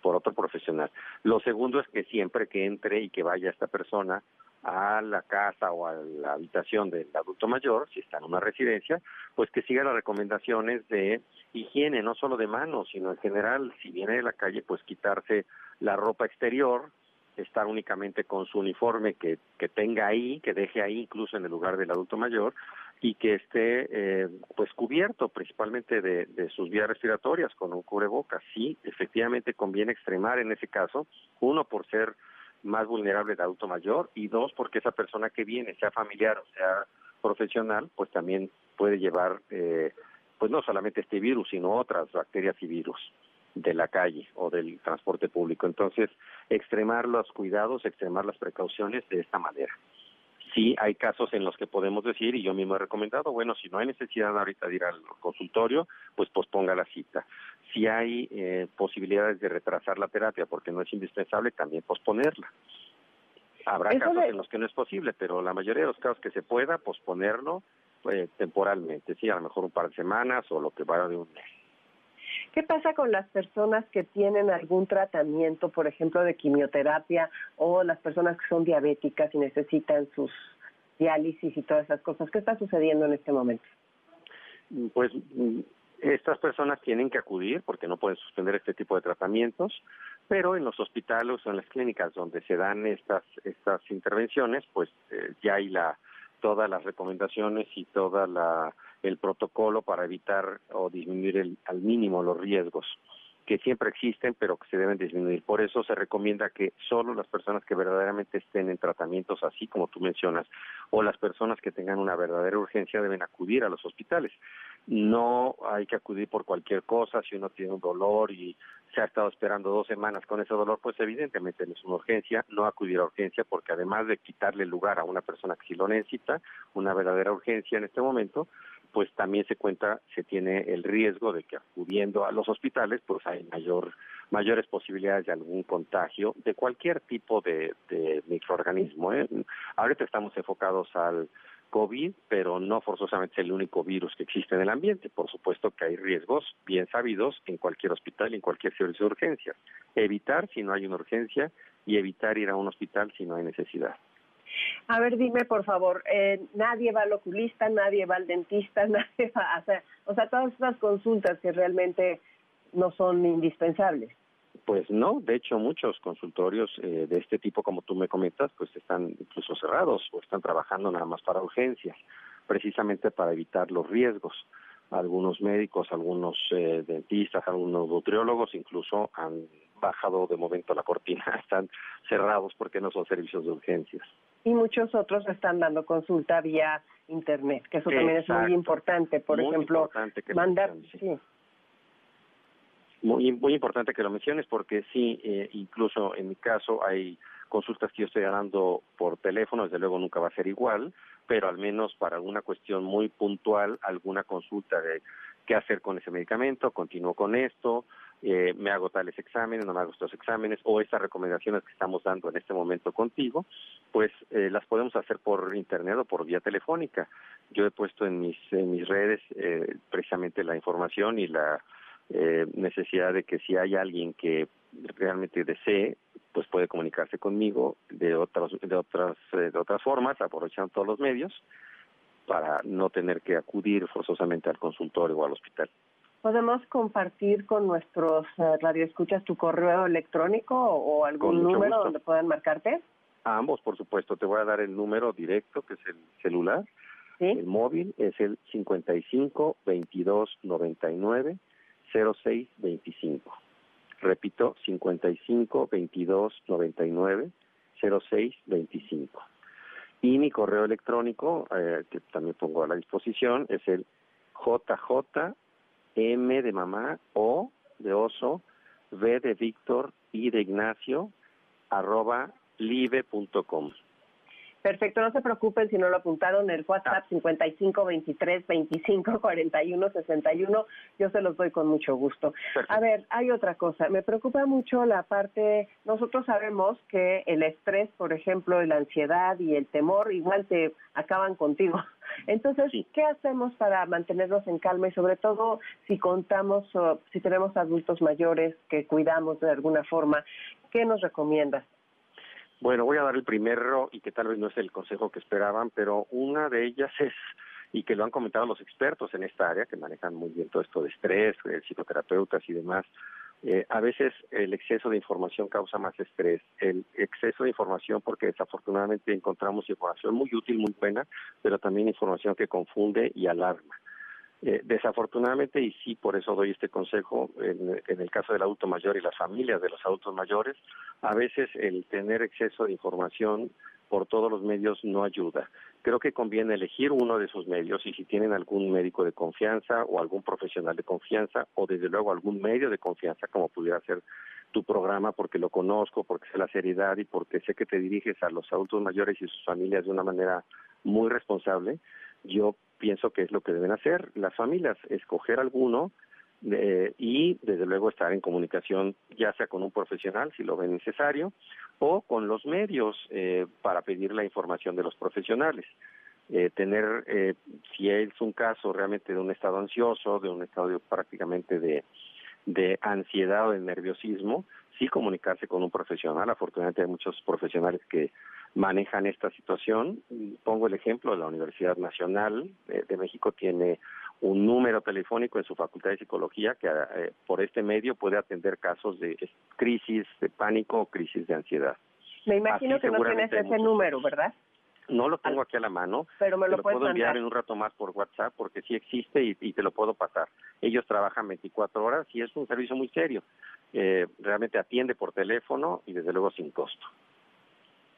por otro profesional. Lo segundo es que siempre que entre y que vaya esta persona a la casa o a la habitación del adulto mayor, si está en una residencia, pues que siga las recomendaciones de higiene, no solo de manos, sino en general, si viene de la calle, pues quitarse la ropa exterior, estar únicamente con su uniforme que, que tenga ahí, que deje ahí incluso en el lugar del adulto mayor, y que esté eh, pues cubierto principalmente de, sus vías respiratorias con un cubrebocas. Sí, efectivamente conviene extremar en ese caso, uno por ser más vulnerable de adulto mayor y dos, porque esa persona que viene, sea familiar o sea profesional, pues también puede llevar, eh, pues no solamente este virus, sino otras bacterias y virus de la calle o del transporte público. Entonces, extremar los cuidados, extremar las precauciones de esta manera. Sí, hay casos en los que podemos decir, y yo mismo he recomendado, bueno, si no hay necesidad ahorita de ir al consultorio, pues posponga la cita si hay eh, posibilidades de retrasar la terapia porque no es indispensable, también posponerla. Habrá casos en los que no es posible, pero la mayoría de los casos que se pueda posponerlo pues, temporalmente, sí, a lo mejor un par de semanas o lo que vaya de un mes. ¿Qué pasa con las personas que tienen algún tratamiento, por ejemplo, de quimioterapia o las personas que son diabéticas y necesitan sus diálisis y todas esas cosas? ¿Qué está sucediendo en este momento? Pues estas personas tienen que acudir porque no pueden suspender este tipo de tratamientos, pero en los hospitales o en las clínicas donde se dan estas estas intervenciones, pues eh, ya hay la todas las recomendaciones y toda la el protocolo para evitar o disminuir el, al mínimo los riesgos que siempre existen, pero que se deben disminuir. Por eso se recomienda que solo las personas que verdaderamente estén en tratamientos así como tú mencionas, o las personas que tengan una verdadera urgencia deben acudir a los hospitales. No hay que acudir por cualquier cosa, si uno tiene un dolor y se ha estado esperando dos semanas con ese dolor, pues evidentemente no es una urgencia, no acudir a urgencia, porque además de quitarle lugar a una persona que sí lo necesita, una verdadera urgencia en este momento, pues también se cuenta, se tiene el riesgo de que acudiendo a los hospitales, pues hay mayor, mayores posibilidades de algún contagio de cualquier tipo de, microorganismo. ¿eh? Ahorita estamos enfocados al COVID, pero no forzosamente es el único virus que existe en el ambiente. Por supuesto que hay riesgos bien sabidos en cualquier hospital en cualquier servicio de urgencias. Evitar si no hay una urgencia y evitar ir a un hospital si no hay necesidad. A ver, dime por favor, eh, nadie va al oculista, nadie va al dentista, nadie va a hacer, o sea, todas estas consultas que realmente no son indispensables. Pues no, de hecho muchos consultorios eh, de este tipo, como tú me comentas, pues están incluso cerrados o están trabajando nada más para urgencias, precisamente para evitar los riesgos. Algunos médicos, algunos eh, dentistas, algunos nutriólogos incluso han bajado de momento la cortina, están cerrados porque no son servicios de urgencias y muchos otros están dando consulta vía internet, que eso también es muy importante. Por ejemplo, mandar, sí. Muy, muy importante que lo menciones porque sí, eh, incluso en mi caso hay consultas que yo estoy dando por teléfono, desde luego nunca va a ser igual, pero al menos para alguna cuestión muy puntual, alguna consulta de qué hacer con ese medicamento, continúo con esto, eh, me hago tales exámenes, no me hago estos exámenes, o estas recomendaciones que estamos dando en este momento contigo, pues eh, las podemos hacer por internet o por vía telefónica. Yo he puesto en mis, en mis redes eh, precisamente la información y la eh, necesidad de que si hay alguien que realmente desee, pues puede comunicarse conmigo de otras, de otras, de otras formas, aprovechando todos los medios para no tener que acudir forzosamente al consultorio o al hospital. ¿Podemos compartir con nuestros uh, radioescuchas tu correo electrónico o, algún número donde puedan marcarte? A ambos, por supuesto. Te voy a dar el número directo, que es el celular. El móvil es el 55 22 99 06 25. Repito, 55 22 99 0625. Y mi correo electrónico, eh, que también pongo a la disposición, es el JJ M de mamá, O de oso, V de Víctor, I de Ignacio, arroba live.com. Perfecto, no se preocupen si no lo apuntaron, el WhatsApp 55 23 25 41 61, yo se los doy con mucho gusto. A ver, hay otra cosa, me preocupa mucho la parte, nosotros sabemos que el estrés, por ejemplo, y la ansiedad y el temor igual te acaban contigo. Entonces, ¿qué hacemos para mantenernos en calma y sobre todo si contamos, si tenemos adultos mayores que cuidamos de alguna forma, ¿qué nos recomiendas? Bueno, voy a dar el primero y que tal vez no es el consejo que esperaban, pero una de ellas es y que lo han comentado los expertos en esta área, que manejan muy bien todo esto de estrés, eh, psicoterapeutas y demás, eh, a veces el exceso de información causa más estrés. El exceso de información porque desafortunadamente encontramos información muy útil, muy buena, pero también información que confunde y alarma. Eh, desafortunadamente, y sí por eso doy este consejo, en, el caso del adulto mayor y las familias de los adultos mayores, a veces el tener exceso de información por todos los medios no ayuda. Creo que conviene elegir uno de sus medios y si tienen algún médico de confianza o algún profesional de confianza o desde luego algún medio de confianza como pudiera ser tu programa porque lo conozco, porque sé la seriedad y porque sé que te diriges a los adultos mayores y sus familias de una manera muy responsable, yo pienso que es lo que deben hacer las familias, escoger alguno eh, y desde luego estar en comunicación ya sea con un profesional si lo ven necesario o con los medios eh, para pedir la información de los profesionales. Eh, tener, eh, si es un caso realmente de un estado ansioso, de un estado prácticamente de, de ansiedad o de nerviosismo, sí comunicarse con un profesional. Afortunadamente hay muchos profesionales que manejan esta situación. Pongo el ejemplo la Universidad Nacional de, México tiene un número telefónico en su Facultad de Psicología que eh, por este medio puede atender casos de crisis de pánico o crisis de ansiedad. Me imagino que no tienes ese número, ¿verdad? No lo tengo aquí a la mano, pero me lo, puedo enviar en un rato más por WhatsApp porque sí existe y, y, te lo puedo pasar. Ellos trabajan 24 horas y es un servicio muy serio. Eh, realmente atiende por teléfono y desde luego sin costo.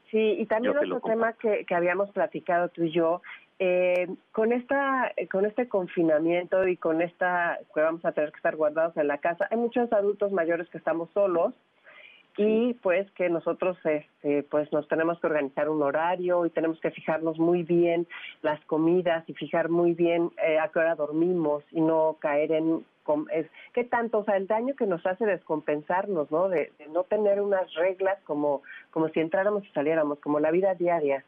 Sí, y también otro tema que, que habíamos platicado tú y yo, eh, con esta, con este confinamiento y con esta que vamos a tener que estar guardados en la casa, hay muchos adultos mayores que estamos solos y pues que nosotros este, pues nos tenemos que organizar un horario y tenemos que fijarnos muy bien las comidas y fijar muy bien eh, a qué hora dormimos y no caer en es, qué tanto, o sea, el daño que nos hace descompensarnos, ¿no? De, no tener unas reglas como, como si entráramos y saliéramos, como la vida diaria.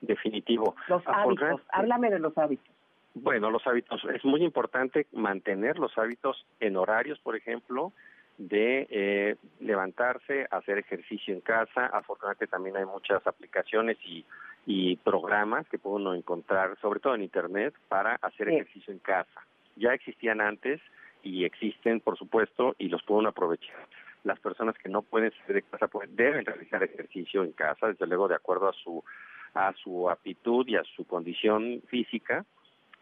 Definitivo. Los hábitos, háblame de los hábitos. Bueno, los hábitos, es muy importante mantener los hábitos en horarios, por ejemplo, de eh, levantarse, hacer ejercicio en casa. Afortunadamente también hay muchas aplicaciones y, y programas que puede uno encontrar, sobre todo en Internet, para hacer ejercicio en casa. Ya existían antes, y existen, por supuesto, y los pueden aprovechar. Las personas que no pueden salir de casa deben realizar ejercicio en casa, desde luego de acuerdo a su a su aptitud y a su condición física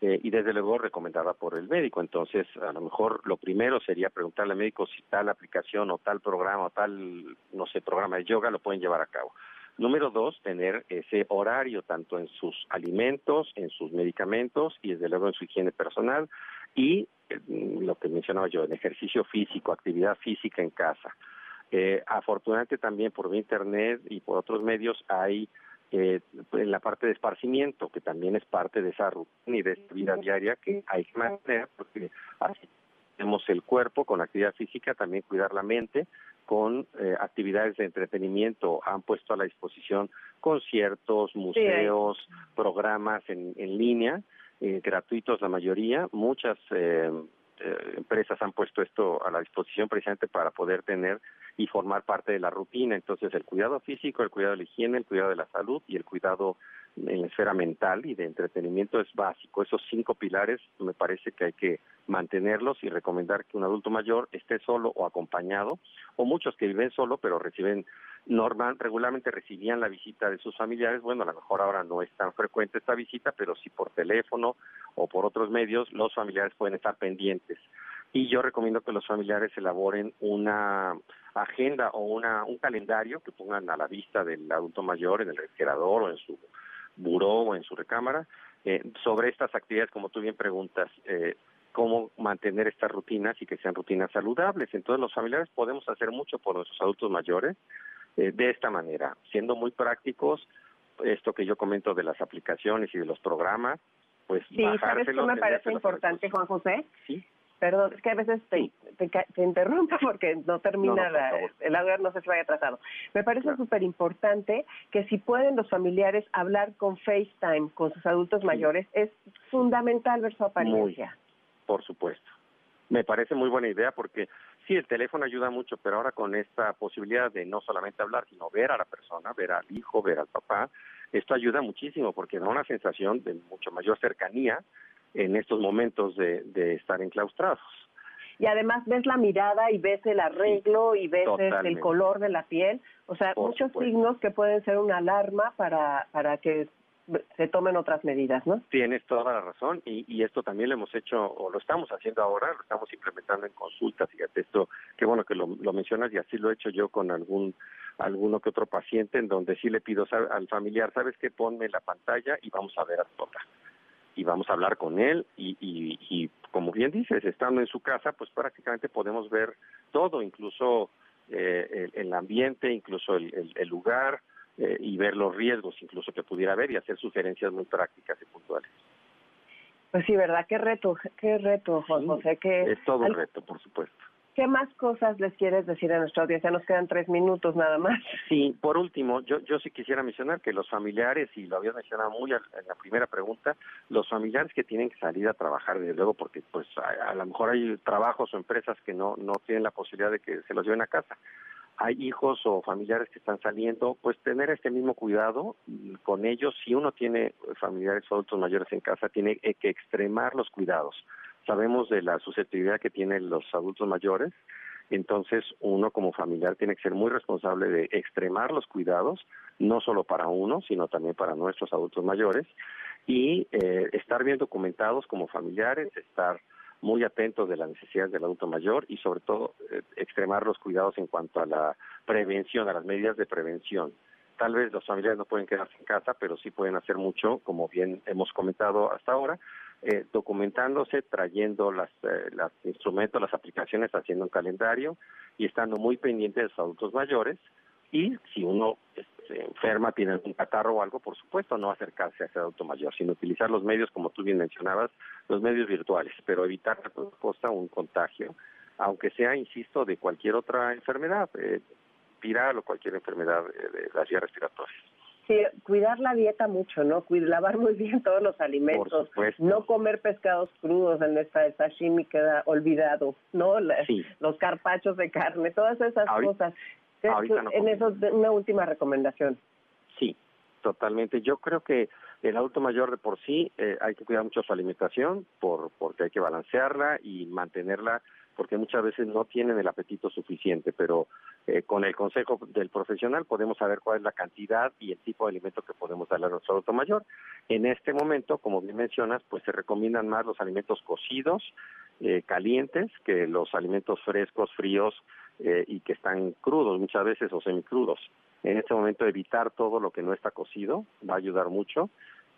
eh, y desde luego recomendada por el médico. Entonces, a lo mejor lo primero sería preguntarle al médico si tal aplicación o tal programa o tal, no sé, programa de yoga lo pueden llevar a cabo. Número dos, tener ese horario tanto en sus alimentos, en sus medicamentos y desde luego en su higiene personal y Mm, lo que mencionaba yo, en ejercicio físico, actividad física en casa. Eh, afortunadamente también por internet y por otros medios hay eh, en la parte de esparcimiento, que también es parte de esa rutina y de esa vida diaria que hay que mantener, porque así tenemos el cuerpo con actividad física, también cuidar la mente con eh, actividades de entretenimiento. Han puesto a la disposición conciertos, museos, programas en, en línea eh, gratuitos la mayoría. Muchas eh, eh, empresas han puesto esto a la disposición precisamente para poder tener y formar parte de la rutina. Entonces, el cuidado físico, el cuidado de la higiene, el cuidado de la salud y el cuidado en la esfera mental y de entretenimiento es básico. Esos cinco pilares me parece que hay que mantenerlos y recomendar que un adulto mayor esté solo o acompañado, o muchos que viven solo pero reciben normal, regularmente recibían la visita de sus familiares. Bueno, a lo mejor ahora no es tan frecuente esta visita, pero sí por teléfono o por otros medios los familiares pueden estar pendientes. Y yo recomiendo que los familiares elaboren una agenda o una, un calendario que pongan a la vista del adulto mayor en el refrigerador o en su buró o en su recámara eh, sobre estas actividades, como tú bien preguntas, eh, cómo mantener estas rutinas y que sean rutinas saludables. Entonces los familiares podemos hacer mucho por nuestros adultos mayores eh, de esta manera, siendo muy prácticos, esto que yo comento de las aplicaciones y de los programas, pues sí, ¿sabes qué me parece importante, Juan José? Sí. Perdón, es que a veces te, te, interrumpo porque no termina el audio, no sé si vaya atrasado. Me parece súper importante que si pueden los familiares hablar con FaceTime con sus adultos mayores, es fundamental ver su apariencia. por supuesto. Me parece muy buena idea porque sí, el teléfono ayuda mucho, pero ahora con esta posibilidad de no solamente hablar, sino ver a la persona, ver al hijo, ver al papá, esto ayuda muchísimo porque da una sensación de mucho mayor cercanía en estos momentos de, de estar enclaustrados. Y además ves la mirada y ves el arreglo y ves el color de la piel, o sea, muchos signos que pueden ser una alarma para, para que se tomen otras medidas, ¿no? Tienes toda la razón y, y esto también lo hemos hecho o lo estamos haciendo ahora, lo estamos implementando en consultas, fíjate esto, qué bueno que lo, lo mencionas y así lo he hecho yo con algún alguno que otro paciente en donde sí le pido al familiar, ¿sabes qué? Ponme la pantalla y vamos a ver a papá y vamos a hablar con él y, y, como bien dices, estando en su casa, pues prácticamente podemos ver todo, incluso eh, el, ambiente, incluso el, el, lugar eh, y ver los riesgos incluso que pudiera haber y hacer sugerencias muy prácticas y puntuales. Pues sí, ¿verdad? Qué reto, qué reto, José. Que es todo un reto, por supuesto. ¿Qué más cosas les quieres decir a nuestra audiencia? Nos quedan tres minutos nada más. Sí, por último, yo, yo sí quisiera mencionar que los familiares, y lo había mencionado muy en la primera pregunta, los familiares que tienen que salir a trabajar, desde luego, porque pues a, lo mejor hay trabajos o empresas que no, no tienen la posibilidad de que se los lleven a casa. Hay hijos o familiares que están saliendo, pues tener este mismo cuidado con ellos. Si uno tiene familiares o adultos mayores en casa, tiene que extremar los cuidados sabemos de la susceptibilidad que tienen los adultos mayores, entonces uno como familiar tiene que ser muy responsable de extremar los cuidados, no solo para uno, sino también para nuestros adultos mayores, y eh, estar bien documentados como familiares, estar muy atentos de las necesidades del adulto mayor y sobre todo eh, extremar los cuidados en cuanto a la prevención, a las medidas de prevención. Tal vez los familiares no pueden quedarse en casa, pero sí pueden hacer mucho, como bien hemos comentado hasta ahora, eh, documentándose, trayendo las, eh, los instrumentos, las aplicaciones, haciendo un calendario y estando muy pendiente de los adultos mayores. Y si uno se enferma, tiene algún catarro o algo, por supuesto, no acercarse a ese adulto mayor, sino utilizar los medios, como tú bien mencionabas, los medios virtuales, pero evitar a toda costa un contagio, aunque sea, insisto, de cualquier otra enfermedad, eh, viral o cualquier enfermedad eh, de las vías respiratorias. Sí, cuidar la dieta mucho, ¿no? Lavar muy bien todos los alimentos, no comer pescados crudos, en esta sashimi queda olvidado, ¿no? Los carpachos de carne, todas esas cosas. en eso, una última recomendación. Sí, totalmente. Yo creo que el adulto mayor de por sí eh, hay que cuidar mucho su alimentación por porque hay que balancearla y mantenerla porque muchas veces no tienen el apetito suficiente, pero eh, con el consejo del profesional podemos saber cuál es la cantidad y el tipo de alimento que podemos darle a nuestro adulto mayor. En este momento, como bien mencionas, pues se recomiendan más los alimentos cocidos, eh, calientes, que los alimentos frescos, fríos eh, y que están crudos muchas veces o semicrudos. En este momento evitar todo lo que no está cocido va a ayudar mucho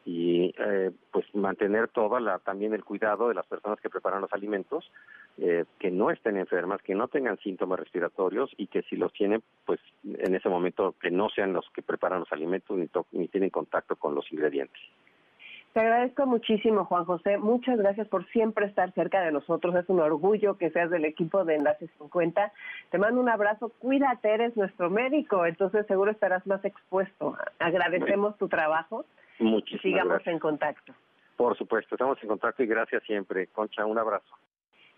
y eh, pues mantener toda la también el cuidado de las personas que preparan los alimentos eh, que no estén enfermas que no tengan síntomas respiratorios y que si los tienen pues en ese momento que no sean los que preparan los alimentos ni, ni tienen contacto con los ingredientes te agradezco muchísimo, Juan José. Muchas gracias por siempre estar cerca de nosotros. Es un orgullo que seas del equipo de Enlace 50. Te mando un abrazo. Cuídate, eres nuestro médico, entonces seguro estarás más expuesto. Agradecemos tu trabajo Muchísimas Sigamos en contacto. Por supuesto, estamos en contacto y gracias siempre. Concha, un abrazo.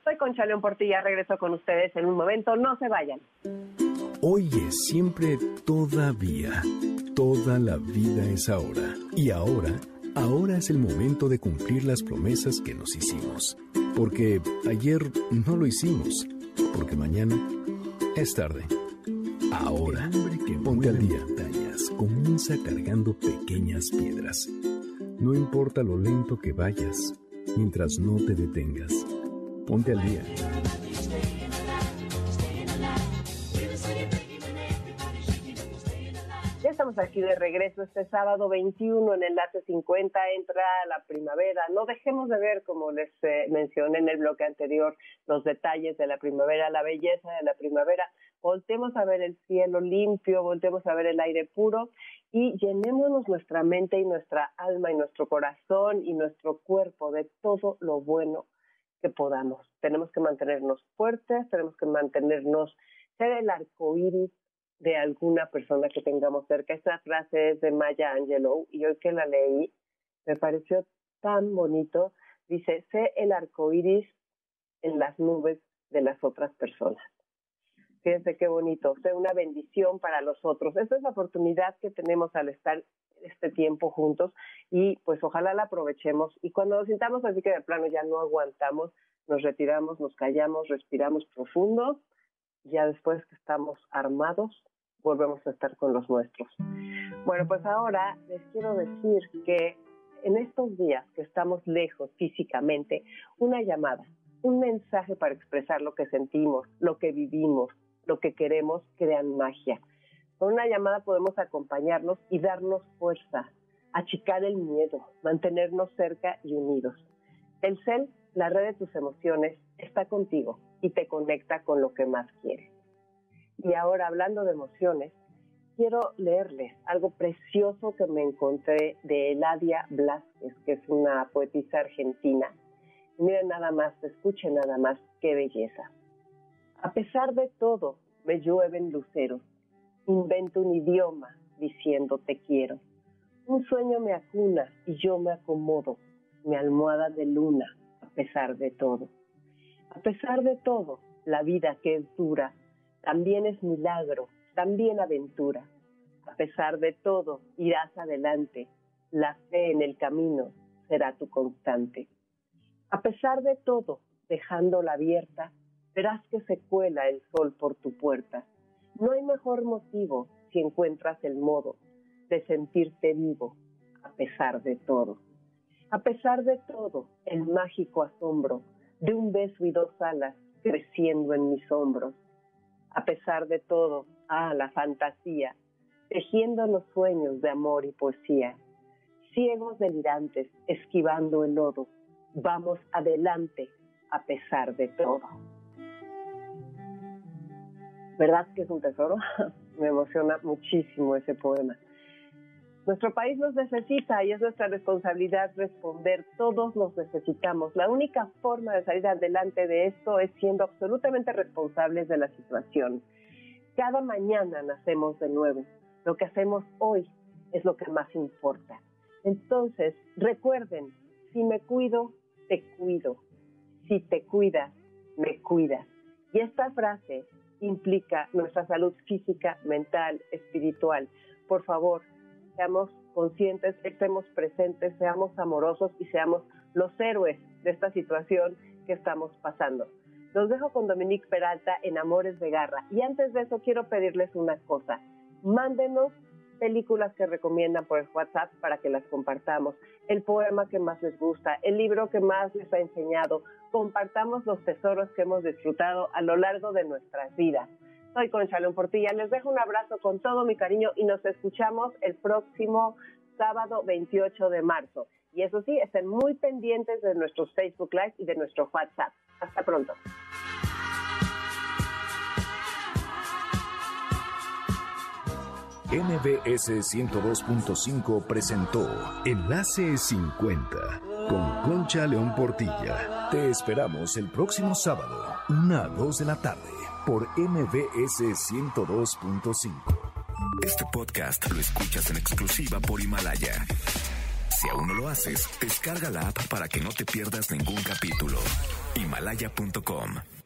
Soy Concha León Portilla, regreso con ustedes en un momento, no se vayan. Hoy es siempre todavía. Toda la vida es ahora. Y ahora, ahora es el momento de cumplir las promesas que nos hicimos. Porque ayer no lo hicimos. Porque mañana es tarde. Ahora, ponte al día comienza cargando pequeñas piedras. No importa lo lento que vayas, mientras no te detengas. Ponte al día. Ya estamos aquí de regreso este sábado 21 en el Enlace 50, entra la primavera. No dejemos de ver, como les eh, mencioné en el bloque anterior, los detalles de la primavera, la belleza de la primavera. Voltemos a ver el cielo limpio, voltemos a ver el aire puro y llenémonos nuestra mente y nuestra alma y nuestro corazón y nuestro cuerpo de todo lo bueno que podamos. Tenemos que mantenernos fuertes, tenemos que mantenernos, ser el arco iris de alguna persona que tengamos cerca. Esta frase es de Maya Angelou y hoy que la leí me pareció tan bonito. Dice, sé el arco iris en las nubes de las otras personas. Fíjense qué bonito, sé una bendición para los otros. Esa es la oportunidad que tenemos al estar este tiempo juntos y pues ojalá la aprovechemos y cuando nos sintamos así que de plano ya no aguantamos, nos retiramos, nos callamos, respiramos profundo, ya después que estamos armados, volvemos a estar con los nuestros. Bueno, pues ahora les quiero decir que en estos días que estamos lejos físicamente, una llamada, un mensaje para expresar lo que sentimos, lo que vivimos, lo que queremos, crean magia. Con una llamada podemos acompañarnos y darnos fuerza, achicar el miedo, mantenernos cerca y unidos. El CEL, la red de tus emociones, está contigo y te conecta con lo que más quieres. Y ahora, hablando de emociones, quiero leerles algo precioso que me encontré de Eladia Blasquez, que es una poetisa argentina. Miren nada más, escuchen nada más, qué belleza. A pesar de todo, me llueven luceros. Invento un idioma diciendo te quiero. Un sueño me acuna y yo me acomodo, mi almohada de luna, a pesar de todo. A pesar de todo, la vida que es dura también es milagro, también aventura. A pesar de todo, irás adelante. La fe en el camino será tu constante. A pesar de todo, dejándola abierta, verás que se cuela el sol por tu puerta. No hay mejor motivo si encuentras el modo de sentirte vivo a pesar de todo. A pesar de todo, el mágico asombro de un beso y dos alas creciendo en mis hombros a pesar de todo, ah, la fantasía, tejiendo los sueños de amor y poesía. Ciegos delirantes, esquivando el lodo, vamos adelante a pesar de todo. ¿Verdad que es un tesoro? Me emociona muchísimo ese poema. Nuestro país nos necesita y es nuestra responsabilidad responder. Todos nos necesitamos. La única forma de salir adelante de esto es siendo absolutamente responsables de la situación. Cada mañana nacemos de nuevo. Lo que hacemos hoy es lo que más importa. Entonces, recuerden, si me cuido, te cuido. Si te cuidas, me cuidas. Y esta frase implica nuestra salud física, mental, espiritual. Por favor, seamos conscientes, estemos presentes, seamos amorosos y seamos los héroes de esta situación que estamos pasando. Los dejo con Dominique Peralta en Amores de Garra. Y antes de eso quiero pedirles una cosa. Mándenos películas que recomiendan por el WhatsApp para que las compartamos, el poema que más les gusta, el libro que más les ha enseñado. Compartamos los tesoros que hemos disfrutado a lo largo de nuestras vidas. Soy Concha León Portilla. Les dejo un abrazo con todo mi cariño y nos escuchamos el próximo sábado 28 de marzo. Y eso sí, estén muy pendientes de nuestros Facebook Live y de nuestro WhatsApp. Hasta pronto. NBS 102.5 presentó Enlace 50 con Concha León Portilla. Te esperamos el próximo sábado, una a 2 de la tarde por MBS 102.5. Este podcast lo escuchas en exclusiva por Himalaya. Si aún no lo haces, descarga la app para que no te pierdas ningún capítulo. Himalaya.com